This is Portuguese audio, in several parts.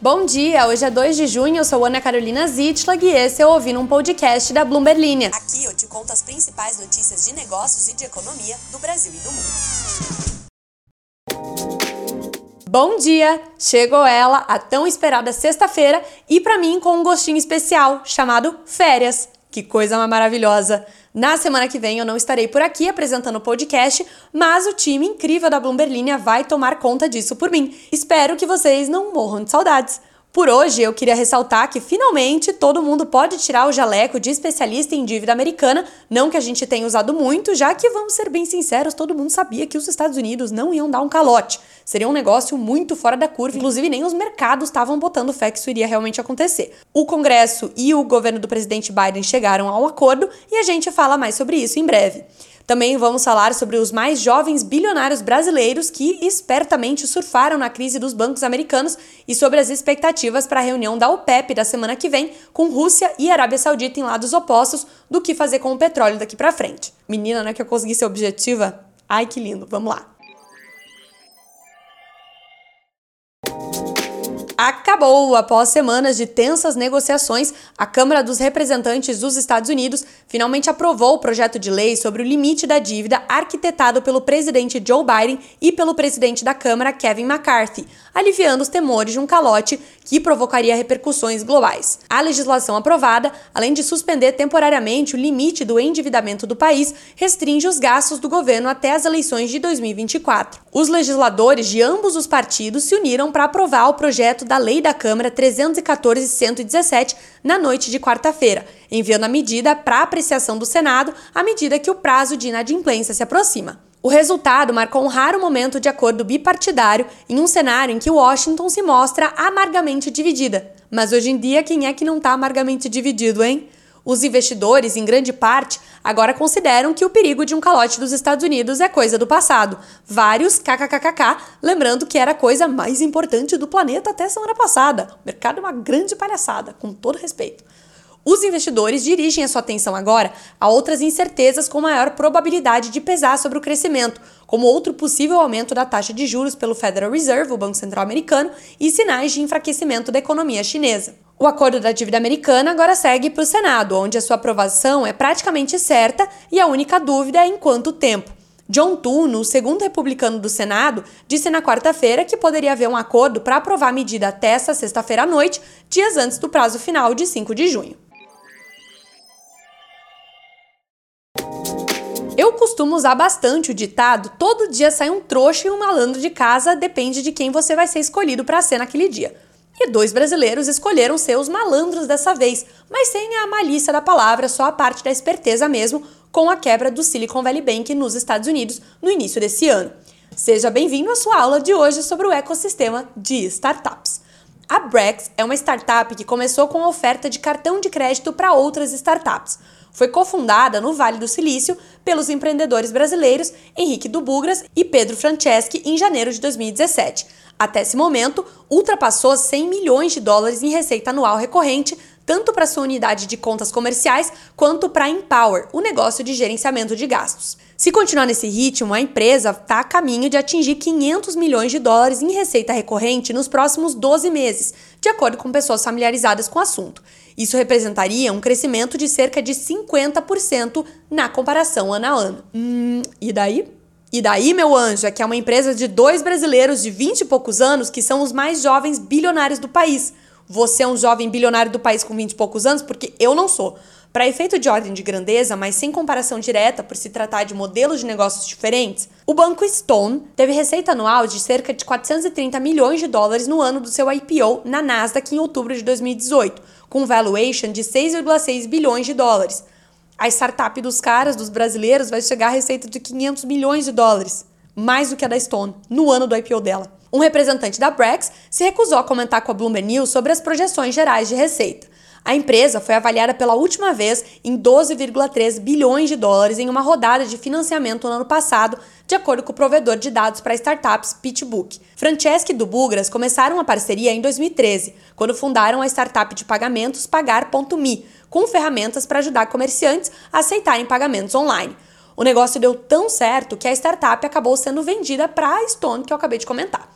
Bom dia, hoje é 2 de junho, eu sou Ana Carolina Zitlag e esse é o Ouvindo um Podcast da Bloomberg Linha. Aqui eu te conto as principais notícias de negócios e de economia do Brasil e do mundo. Bom dia! Chegou ela, a tão esperada sexta-feira, e para mim com um gostinho especial, chamado férias. Que coisa maravilhosa! Na semana que vem eu não estarei por aqui apresentando o podcast, mas o time incrível da Bloomberg Linha vai tomar conta disso por mim. Espero que vocês não morram de saudades. Por hoje, eu queria ressaltar que finalmente todo mundo pode tirar o jaleco de especialista em dívida americana, não que a gente tenha usado muito, já que, vamos ser bem sinceros, todo mundo sabia que os Estados Unidos não iam dar um calote. Seria um negócio muito fora da curva, inclusive nem os mercados estavam botando fé que isso iria realmente acontecer. O Congresso e o governo do presidente Biden chegaram a um acordo e a gente fala mais sobre isso em breve. Também vamos falar sobre os mais jovens bilionários brasileiros que espertamente surfaram na crise dos bancos americanos e sobre as expectativas para a reunião da OPEP da semana que vem, com Rússia e Arábia Saudita em lados opostos do que fazer com o petróleo daqui para frente. Menina, não é que eu consegui ser objetiva? Ai, que lindo. Vamos lá. Acabou. Após semanas de tensas negociações, a Câmara dos Representantes dos Estados Unidos finalmente aprovou o projeto de lei sobre o limite da dívida arquitetado pelo presidente Joe Biden e pelo presidente da Câmara, Kevin McCarthy, aliviando os temores de um calote que provocaria repercussões globais. A legislação aprovada, além de suspender temporariamente o limite do endividamento do país, restringe os gastos do governo até as eleições de 2024. Os legisladores de ambos os partidos se uniram para aprovar o projeto da Lei da Câmara 314-117 na noite de quarta-feira, enviando a medida para apreciação do Senado à medida que o prazo de inadimplência se aproxima. O resultado marcou um raro momento de acordo bipartidário em um cenário em que Washington se mostra amargamente dividida. Mas hoje em dia, quem é que não está amargamente dividido, hein? Os investidores, em grande parte, agora consideram que o perigo de um calote dos Estados Unidos é coisa do passado. Vários kkkk, lembrando que era a coisa mais importante do planeta até semana passada. O mercado é uma grande palhaçada, com todo respeito. Os investidores dirigem a sua atenção agora a outras incertezas com maior probabilidade de pesar sobre o crescimento, como outro possível aumento da taxa de juros pelo Federal Reserve, o Banco Central Americano, e sinais de enfraquecimento da economia chinesa. O acordo da dívida americana agora segue para o Senado, onde a sua aprovação é praticamente certa e a única dúvida é em quanto tempo. John Tuno, o segundo republicano do Senado, disse na quarta-feira que poderia haver um acordo para aprovar a medida até essa sexta-feira à noite, dias antes do prazo final de 5 de junho. Eu costumo usar bastante o ditado: todo dia sai um trouxa e um malandro de casa, depende de quem você vai ser escolhido para ser naquele dia e dois brasileiros escolheram ser os malandros dessa vez, mas sem a malícia da palavra, só a parte da esperteza mesmo, com a quebra do Silicon Valley Bank nos Estados Unidos no início desse ano. Seja bem-vindo à sua aula de hoje sobre o ecossistema de startups. A Brex é uma startup que começou com a oferta de cartão de crédito para outras startups. Foi cofundada no Vale do Silício pelos empreendedores brasileiros Henrique Dubugras e Pedro Franceschi em janeiro de 2017. Até esse momento, ultrapassou 100 milhões de dólares em receita anual recorrente, tanto para sua unidade de contas comerciais quanto para Empower, o negócio de gerenciamento de gastos. Se continuar nesse ritmo, a empresa está a caminho de atingir 500 milhões de dólares em receita recorrente nos próximos 12 meses, de acordo com pessoas familiarizadas com o assunto. Isso representaria um crescimento de cerca de 50% na comparação ano a ano. Hum, e daí? E daí, meu anjo, é que é uma empresa de dois brasileiros de 20 e poucos anos que são os mais jovens bilionários do país. Você é um jovem bilionário do país com 20 e poucos anos? Porque eu não sou. Para efeito de ordem de grandeza, mas sem comparação direta por se tratar de modelos de negócios diferentes, o banco Stone teve receita anual de cerca de 430 milhões de dólares no ano do seu IPO na Nasdaq em outubro de 2018, com valuation de 6,6 bilhões de dólares a startup dos caras, dos brasileiros, vai chegar a receita de 500 milhões de dólares, mais do que a da Stone, no ano do IPO dela. Um representante da Brex se recusou a comentar com a Bloomberg News sobre as projeções gerais de receita. A empresa foi avaliada pela última vez em 12,3 bilhões de dólares em uma rodada de financiamento no ano passado, de acordo com o provedor de dados para startups PitchBook. Franceschi e Dubugras começaram a parceria em 2013, quando fundaram a startup de pagamentos Pagar.me, com ferramentas para ajudar comerciantes a aceitarem pagamentos online. O negócio deu tão certo que a startup acabou sendo vendida para a Stone, que eu acabei de comentar.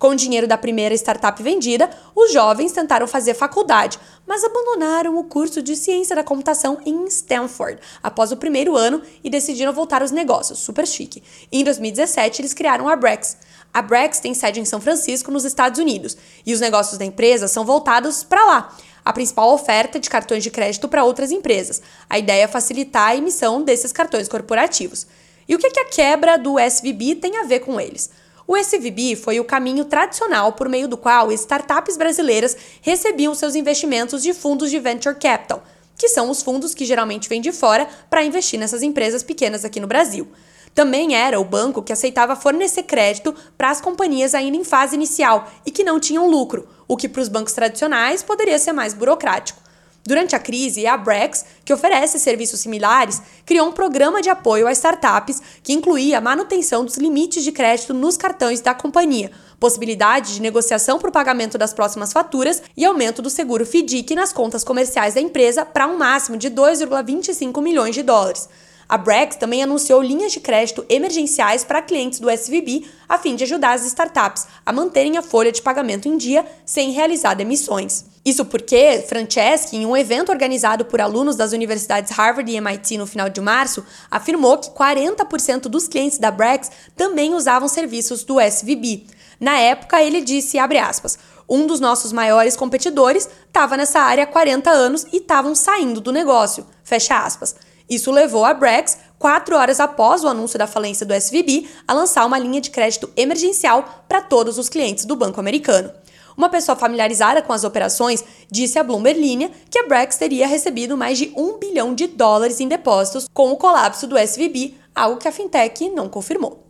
Com o dinheiro da primeira startup vendida, os jovens tentaram fazer faculdade, mas abandonaram o curso de ciência da computação em Stanford após o primeiro ano e decidiram voltar aos negócios, super chique. Em 2017, eles criaram a Brex. A Brex tem sede em São Francisco, nos Estados Unidos, e os negócios da empresa são voltados para lá. A principal oferta é de cartões de crédito para outras empresas. A ideia é facilitar a emissão desses cartões corporativos. E o que, que a quebra do SVB tem a ver com eles? O SVB foi o caminho tradicional por meio do qual startups brasileiras recebiam seus investimentos de fundos de venture capital, que são os fundos que geralmente vêm de fora para investir nessas empresas pequenas aqui no Brasil. Também era o banco que aceitava fornecer crédito para as companhias ainda em fase inicial e que não tinham lucro, o que para os bancos tradicionais poderia ser mais burocrático. Durante a crise, a Brex, que oferece serviços similares, criou um programa de apoio a startups que incluía a manutenção dos limites de crédito nos cartões da companhia, possibilidade de negociação para o pagamento das próximas faturas e aumento do seguro FDIC nas contas comerciais da empresa para um máximo de 2,25 milhões de dólares. A Brex também anunciou linhas de crédito emergenciais para clientes do SVB a fim de ajudar as startups a manterem a folha de pagamento em dia sem realizar demissões. Isso porque Franceschi, em um evento organizado por alunos das universidades Harvard e MIT no final de março, afirmou que 40% dos clientes da Brex também usavam serviços do SVB. Na época, ele disse, aspas, um dos nossos maiores competidores estava nessa área há 40 anos e estavam saindo do negócio, fecha aspas. Isso levou a Brex, quatro horas após o anúncio da falência do SVB, a lançar uma linha de crédito emergencial para todos os clientes do banco americano. Uma pessoa familiarizada com as operações disse à Bloomberg Linha que a Brex teria recebido mais de um bilhão de dólares em depósitos com o colapso do SVB, algo que a fintech não confirmou.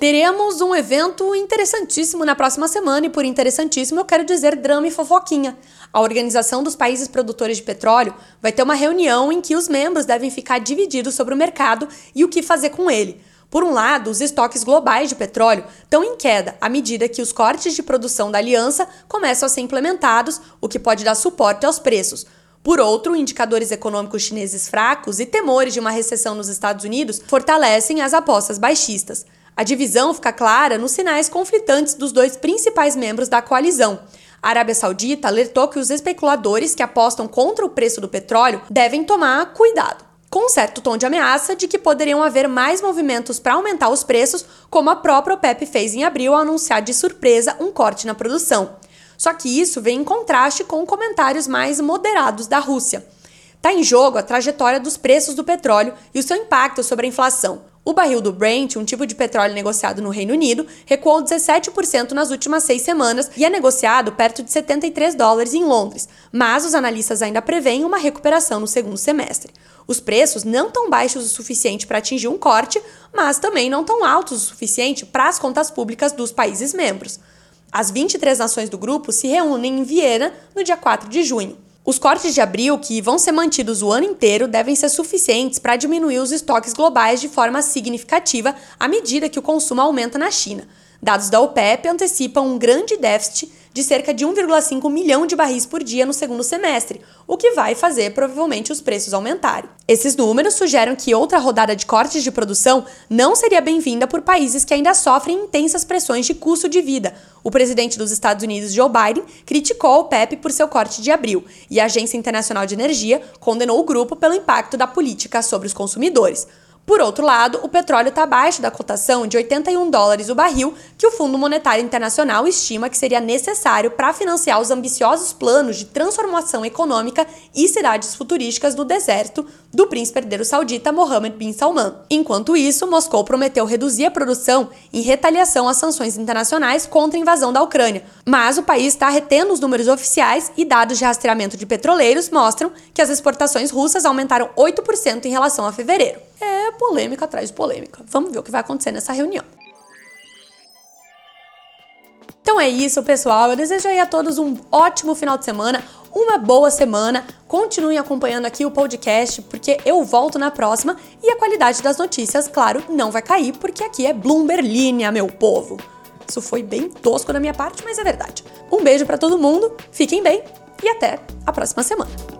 Teremos um evento interessantíssimo na próxima semana, e por interessantíssimo eu quero dizer drama e fofoquinha. A Organização dos Países Produtores de Petróleo vai ter uma reunião em que os membros devem ficar divididos sobre o mercado e o que fazer com ele. Por um lado, os estoques globais de petróleo estão em queda à medida que os cortes de produção da aliança começam a ser implementados, o que pode dar suporte aos preços. Por outro, indicadores econômicos chineses fracos e temores de uma recessão nos Estados Unidos fortalecem as apostas baixistas. A divisão fica clara nos sinais conflitantes dos dois principais membros da coalizão. A Arábia Saudita alertou que os especuladores que apostam contra o preço do petróleo devem tomar cuidado com um certo tom de ameaça de que poderiam haver mais movimentos para aumentar os preços, como a própria OPEP fez em abril ao anunciar de surpresa um corte na produção. Só que isso vem em contraste com comentários mais moderados da Rússia. Está em jogo a trajetória dos preços do petróleo e o seu impacto sobre a inflação. O barril do Brent, um tipo de petróleo negociado no Reino Unido, recuou 17% nas últimas seis semanas e é negociado perto de 73 dólares em Londres, mas os analistas ainda preveem uma recuperação no segundo semestre. Os preços não tão baixos o suficiente para atingir um corte, mas também não tão altos o suficiente para as contas públicas dos países membros. As 23 nações do grupo se reúnem em Viena no dia 4 de junho. Os cortes de abril, que vão ser mantidos o ano inteiro, devem ser suficientes para diminuir os estoques globais de forma significativa à medida que o consumo aumenta na China. Dados da OPEP antecipam um grande déficit de cerca de 1,5 milhão de barris por dia no segundo semestre, o que vai fazer provavelmente os preços aumentarem. Esses números sugerem que outra rodada de cortes de produção não seria bem-vinda por países que ainda sofrem intensas pressões de custo de vida. O presidente dos Estados Unidos, Joe Biden, criticou o PEP por seu corte de abril, e a Agência Internacional de Energia condenou o grupo pelo impacto da política sobre os consumidores. Por outro lado, o petróleo está abaixo da cotação de 81 dólares o barril que o Fundo Monetário Internacional estima que seria necessário para financiar os ambiciosos planos de transformação econômica e cidades futurísticas do deserto do príncipe herdeiro saudita Mohammed bin Salman. Enquanto isso, Moscou prometeu reduzir a produção em retaliação às sanções internacionais contra a invasão da Ucrânia, mas o país está retendo os números oficiais e dados de rastreamento de petroleiros mostram que as exportações russas aumentaram 8% em relação a fevereiro é polêmica atrás de polêmica. Vamos ver o que vai acontecer nessa reunião. Então é isso, pessoal. Eu desejo aí a todos um ótimo final de semana, uma boa semana. Continuem acompanhando aqui o podcast, porque eu volto na próxima e a qualidade das notícias, claro, não vai cair, porque aqui é Bloomberg Linha, meu povo. Isso foi bem tosco da minha parte, mas é verdade. Um beijo para todo mundo, fiquem bem e até a próxima semana.